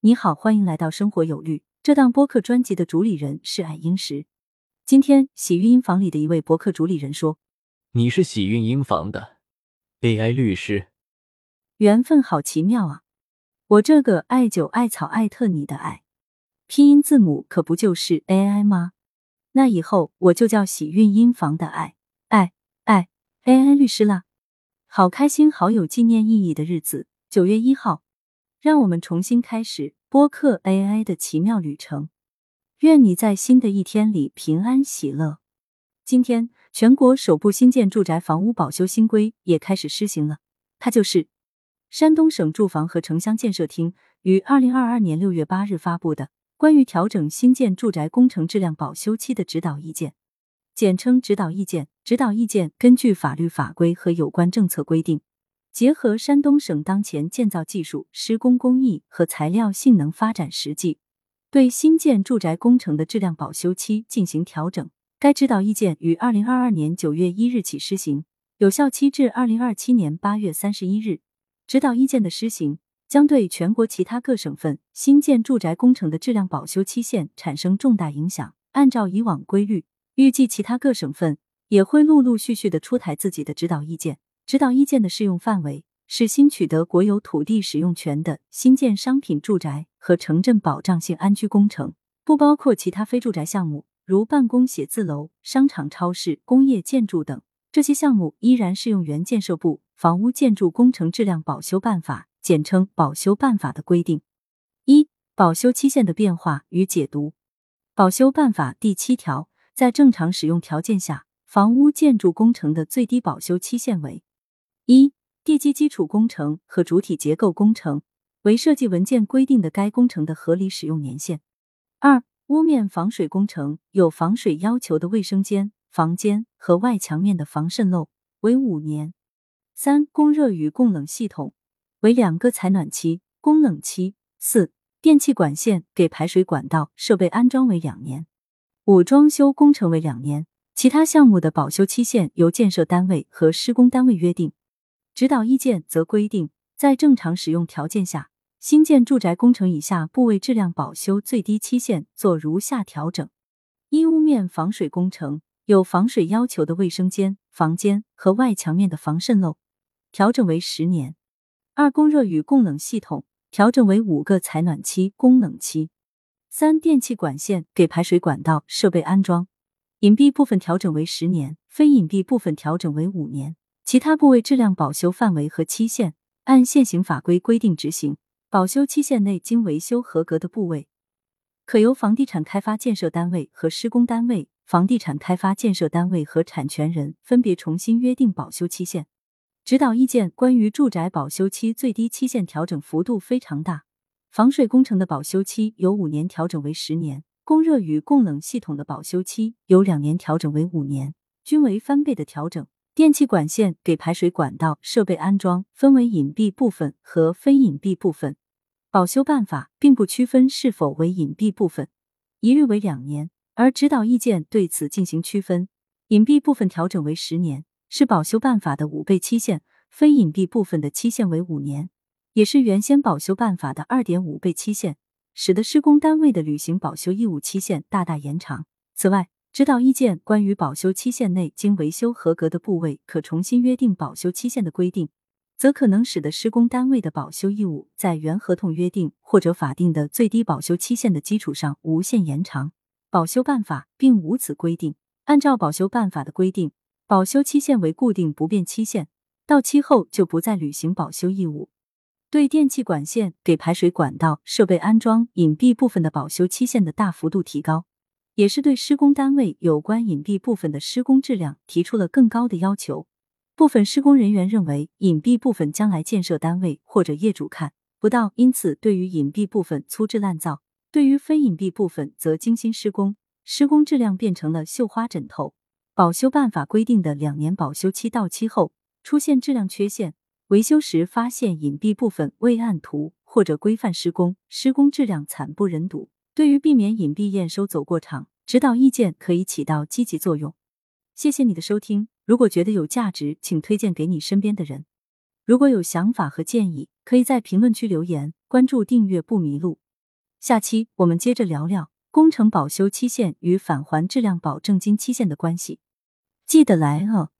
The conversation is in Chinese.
你好，欢迎来到生活有律。这档播客专辑的主理人是爱英石。今天喜运音房里的一位博客主理人说：“你是喜运音房的 AI 律师，缘分好奇妙啊！我这个爱酒爱草艾特你的爱，拼音字母可不就是 AI 吗？那以后我就叫喜运音房的爱爱爱 AI 律师啦！好开心，好有纪念意义的日子，九月一号。”让我们重新开始播客 AI 的奇妙旅程。愿你在新的一天里平安喜乐。今天，全国首部新建住宅房屋保修新规也开始施行了。它就是山东省住房和城乡建设厅于二零二二年六月八日发布的《关于调整新建住宅工程质量保修期的指导意见》，简称指导意见。指导意见根据法律法规和有关政策规定。结合山东省当前建造技术、施工工艺和材料性能发展实际，对新建住宅工程的质量保修期进行调整。该指导意见于二零二二年九月一日起施行，有效期至二零二七年八月三十一日。指导意见的施行将对全国其他各省份新建住宅工程的质量保修期限产生重大影响。按照以往规律，预计其他各省份也会陆陆续续的出台自己的指导意见。指导意见的适用范围是新取得国有土地使用权的新建商品住宅和城镇保障性安居工程，不包括其他非住宅项目，如办公写字楼、商场、超市、工业建筑等。这些项目依然适用原建设部房屋建筑工程质量保修办法（简称保修办法）的规定。一、保修期限的变化与解读。保修办法第七条，在正常使用条件下，房屋建筑工程的最低保修期限为。一、地基基础工程和主体结构工程为设计文件规定的该工程的合理使用年限。二、屋面防水工程有防水要求的卫生间、房间和外墙面的防渗漏为五年。三、供热与供冷系统为两个采暖期、供冷期。四、电气管线给排水管道设备安装为两年。五、装修工程为两年。其他项目的保修期限由建设单位和施工单位约定。指导意见则规定，在正常使用条件下，新建住宅工程以下部位质量保修最低期限做如下调整：一、屋面防水工程有防水要求的卫生间、房间和外墙面的防渗漏，调整为十年；二、供热与供冷系统调整为五个采暖期、供冷期；三、电气管线给排水管道设备安装，隐蔽部分调整为十年，非隐蔽部分调整为五年。其他部位质量保修范围和期限按现行法规规定执行。保修期限内经维修合格的部位，可由房地产开发建设单位和施工单位、房地产开发建设单位和产权人分别重新约定保修期限。指导意见关于住宅保修期最低期限调整幅度非常大，防水工程的保修期由五年调整为十年，供热与供冷系统的保修期由两年调整为五年，均为翻倍的调整。电气管线给排水管道设备安装分为隐蔽部分和非隐蔽部分，保修办法并不区分是否为隐蔽部分，一律为两年。而指导意见对此进行区分，隐蔽部分调整为十年，是保修办法的五倍期限；非隐蔽部分的期限为五年，也是原先保修办法的二点五倍期限，使得施工单位的履行保修义务期限大大延长。此外，指导意见关于保修期限内经维修合格的部位可重新约定保修期限的规定，则可能使得施工单位的保修义务在原合同约定或者法定的最低保修期限的基础上无限延长。保修办法并无此规定。按照保修办法的规定，保修期限为固定不变期限，到期后就不再履行保修义务。对电气管线给排水管道设备安装隐蔽部分的保修期限的大幅度提高。也是对施工单位有关隐蔽部分的施工质量提出了更高的要求。部分施工人员认为，隐蔽部分将来建设单位或者业主看不到，因此对于隐蔽部分粗制滥造，对于非隐蔽部分则精心施工，施工质量变成了绣花枕头。保修办法规定的两年保修期到期后，出现质量缺陷，维修时发现隐蔽部分未按图或者规范施工，施工质量惨不忍睹。对于避免隐蔽验收走过场，指导意见可以起到积极作用。谢谢你的收听，如果觉得有价值，请推荐给你身边的人。如果有想法和建议，可以在评论区留言。关注订阅不迷路。下期我们接着聊聊工程保修期限与返还质量保证金期限的关系。记得来哦。